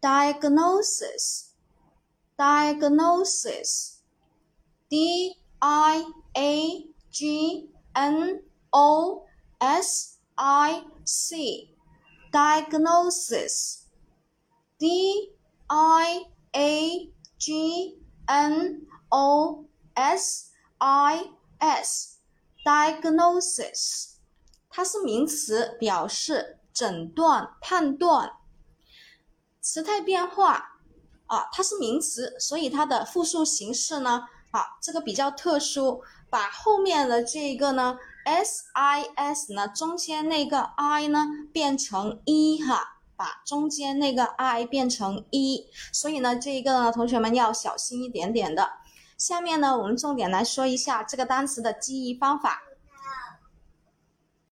diagnosis, diagnosis, d i a g n o s i c, diagnosis, d i a g n o s i s, diagnosis，它是名词，表示诊断、判断。 词态变化啊，它是名词，所以它的复数形式呢，啊，这个比较特殊，把后面的这个呢，s i s 呢，中间那个 i 呢变成一哈，把中间那个 i 变成一，所以呢，这一个呢，同学们要小心一点点的。下面呢，我们重点来说一下这个单词的记忆方法。